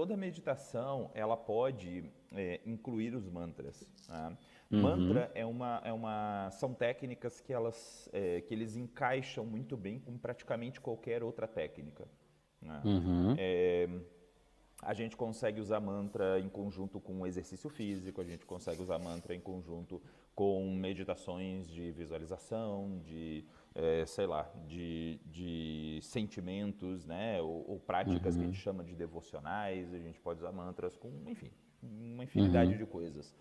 Toda meditação ela pode é, incluir os mantras. Né? Uhum. Mantra é uma, é uma, são técnicas que elas é, que eles encaixam muito bem com praticamente qualquer outra técnica. Né? Uhum. É, a gente consegue usar mantra em conjunto com exercício físico, a gente consegue usar mantra em conjunto com meditações de visualização, de, é, sei lá, de, de sentimentos, né? Ou, ou práticas uhum. que a gente uhum. chama de devocionais, a gente pode usar mantras com, enfim, uma infinidade uhum. de coisas.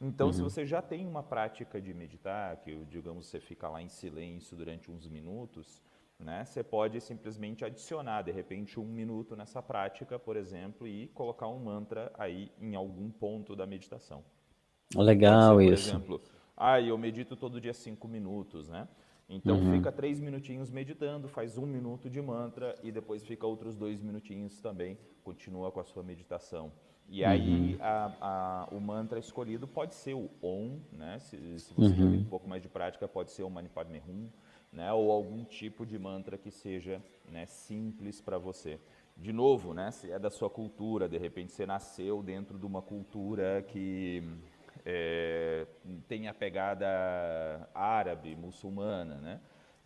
Então, uhum. se você já tem uma prática de meditar, que digamos você fica lá em silêncio durante uns minutos, né? Você pode simplesmente adicionar, de repente, um minuto nessa prática, por exemplo, e colocar um mantra aí em algum ponto da meditação. Legal ser, por isso. Por exemplo, ah, eu medito todo dia cinco minutos, né? Então uhum. fica três minutinhos meditando, faz um minuto de mantra e depois fica outros dois minutinhos também, continua com a sua meditação. E aí uhum. a, a, o mantra escolhido pode ser o Om, né? Se, se você uhum. tem um pouco mais de prática, pode ser o Manipadme Hum né, ou algum tipo de mantra que seja né, simples para você. De novo, né, se é da sua cultura, de repente você nasceu dentro de uma cultura que é, tem a pegada árabe, muçulmana, né?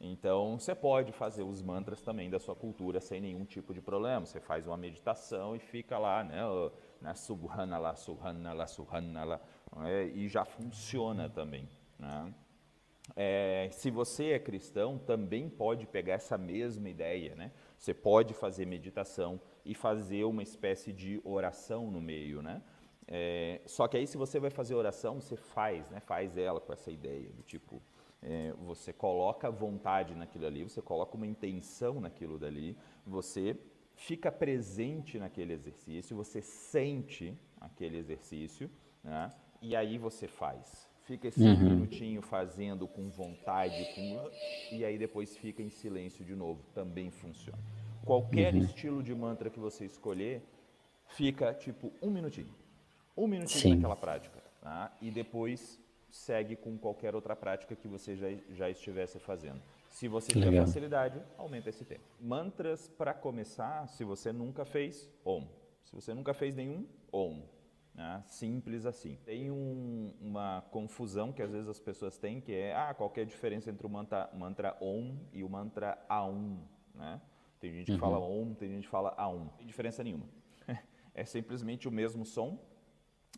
Então, você pode fazer os mantras também da sua cultura sem nenhum tipo de problema. Você faz uma meditação e fica lá, né? Né subhanallah, subhanallah, subhanallah, né? e já funciona também. Né? É, se você é cristão, também pode pegar essa mesma ideia, né? Você pode fazer meditação e fazer uma espécie de oração no meio, né? É, só que aí se você vai fazer oração, você faz, né? Faz ela com essa ideia do tipo, é, você coloca vontade naquilo ali, você coloca uma intenção naquilo dali, você fica presente naquele exercício, você sente aquele exercício, né? E aí você faz. Fica esse uhum. minutinho fazendo com vontade, com... e aí depois fica em silêncio de novo. Também funciona. Qualquer uhum. estilo de mantra que você escolher, fica tipo um minutinho. Um minutinho Sim. naquela prática. Tá? E depois segue com qualquer outra prática que você já, já estivesse fazendo. Se você tiver facilidade, aumenta esse tempo. Mantras para começar, se você nunca fez, Om. Se você nunca fez nenhum, Om. Né? Simples assim. Tem um, uma confusão que às vezes as pessoas têm, que é, ah, qual é a diferença entre o mantra, mantra Om e o mantra Aum, né? Tem gente que uhum. fala Om, tem gente que fala Aum. Não tem diferença nenhuma. é simplesmente o mesmo som,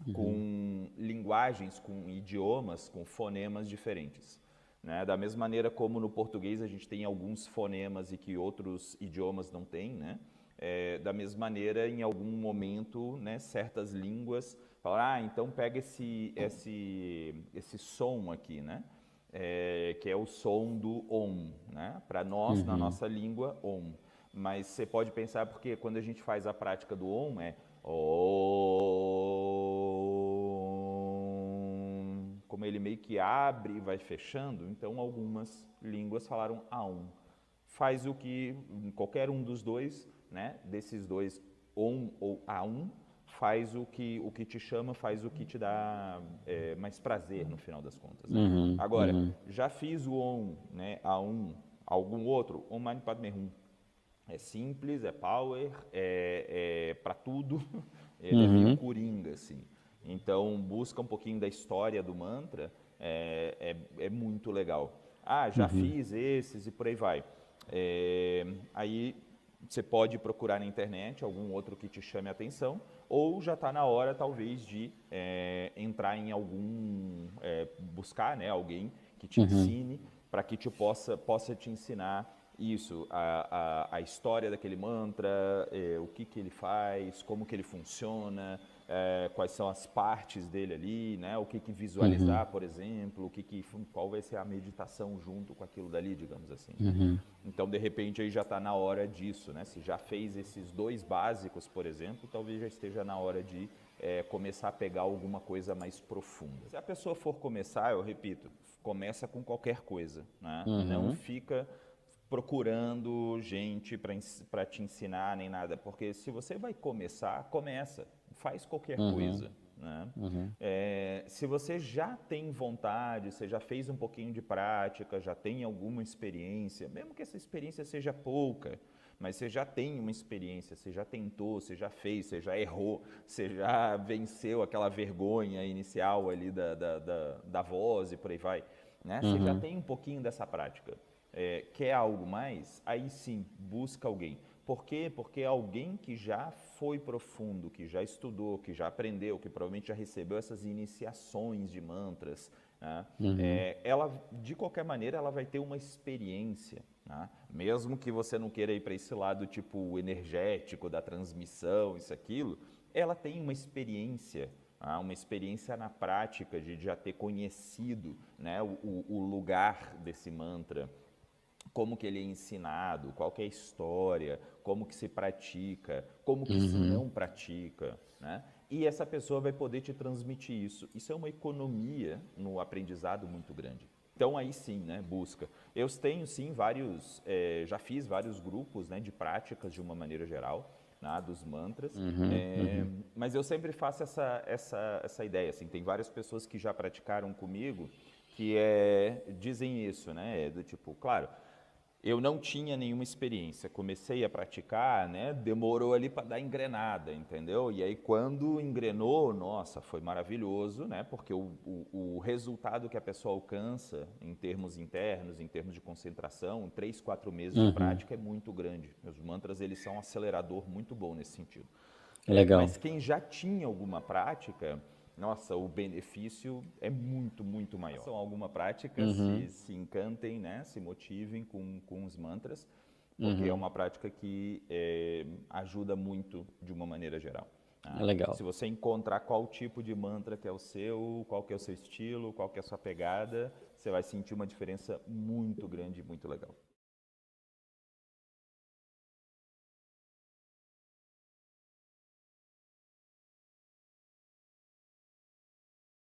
uhum. com linguagens, com idiomas, com fonemas diferentes. Né? Da mesma maneira como no português a gente tem alguns fonemas e que outros idiomas não têm, né? É, da mesma maneira, em algum momento, né, certas línguas falam, ah, então pega esse, esse, esse som aqui, né? É, que é o som do om, né? Para nós, uhum. na nossa língua, om. Mas você pode pensar, porque quando a gente faz a prática do om, é om, como ele meio que abre e vai fechando, então algumas línguas falaram aum. Faz o que qualquer um dos dois né, desses dois, on ou a um, faz o que, o que te chama, faz o que te dá é, mais prazer no final das contas. Né? Uhum, Agora, uhum. já fiz o on, né, a um, algum outro, Om Mani Padme Hum. É simples, é power, é, é para tudo, ele uhum. é meio uhum. coringa, assim. Então, busca um pouquinho da história do mantra, é, é, é muito legal. Ah, já uhum. fiz esses e por aí vai. É, aí você pode procurar na internet algum outro que te chame a atenção, ou já está na hora, talvez, de é, entrar em algum. É, buscar né, alguém que te uhum. ensine, para que te possa, possa te ensinar isso, a, a, a história daquele mantra, é, o que, que ele faz, como que ele funciona, é, quais são as partes dele ali, né? O que, que visualizar, uhum. por exemplo, o que, que qual vai ser a meditação junto com aquilo dali, digamos assim. Uhum. Então, de repente, aí já está na hora disso, né? Se já fez esses dois básicos, por exemplo, talvez já esteja na hora de é, começar a pegar alguma coisa mais profunda. Se a pessoa for começar, eu repito, começa com qualquer coisa, né? Uhum. Não fica procurando gente para te ensinar nem nada, porque se você vai começar, começa faz qualquer uhum. coisa. Né? Uhum. É, se você já tem vontade, você já fez um pouquinho de prática, já tem alguma experiência, mesmo que essa experiência seja pouca, mas você já tem uma experiência, você já tentou, você já fez, você já errou, você já venceu aquela vergonha inicial ali da, da, da, da voz e por aí vai. Né? Você já uhum. tem um pouquinho dessa prática. É, quer algo mais? Aí sim, busca alguém. Por quê? Porque alguém que já foi profundo, que já estudou, que já aprendeu, que provavelmente já recebeu essas iniciações de mantras, né? uhum. é, ela, de qualquer maneira, ela vai ter uma experiência. Né? Mesmo que você não queira ir para esse lado tipo energético da transmissão, isso, aquilo, ela tem uma experiência né? uma experiência na prática de já ter conhecido né, o, o, lugar desse mantra, como que ele é ensinado, qual que é a história, como que se pratica, como que uhum. se não pratica, né? E essa pessoa vai poder te transmitir isso. Isso é uma economia no aprendizado muito grande. Então aí sim, né, busca. Eu tenho sim vários, é, já fiz vários grupos né, de práticas de uma maneira geral, né, dos mantras, uhum, é, uhum. mas eu sempre faço essa, essa, essa ideia, assim, tem várias pessoas que já praticaram comigo que é, dizem isso, né, é do tipo, claro, eu não tinha nenhuma experiência, comecei a praticar, né? Demorou ali para dar engrenada, entendeu? E aí quando engrenou, nossa, foi maravilhoso, né? Porque o, o, o resultado que a pessoa alcança em termos internos, em termos de concentração, três, quatro meses uhum. de prática é muito grande. Os mantras eles são um acelerador muito bom nesse sentido. Legal. Mas quem já tinha alguma prática nossa, o benefício é muito, muito maior. São alguma prática, uhum. se, se encantem, né, se motivem com, com os mantras, porque uhum. é uma prática que é, ajuda muito de uma maneira geral. Tá? Legal. Se você encontrar qual tipo de mantra que é o seu, qual que é o seu estilo, qual que é a sua pegada, você vai sentir uma diferença muito grande, muito legal.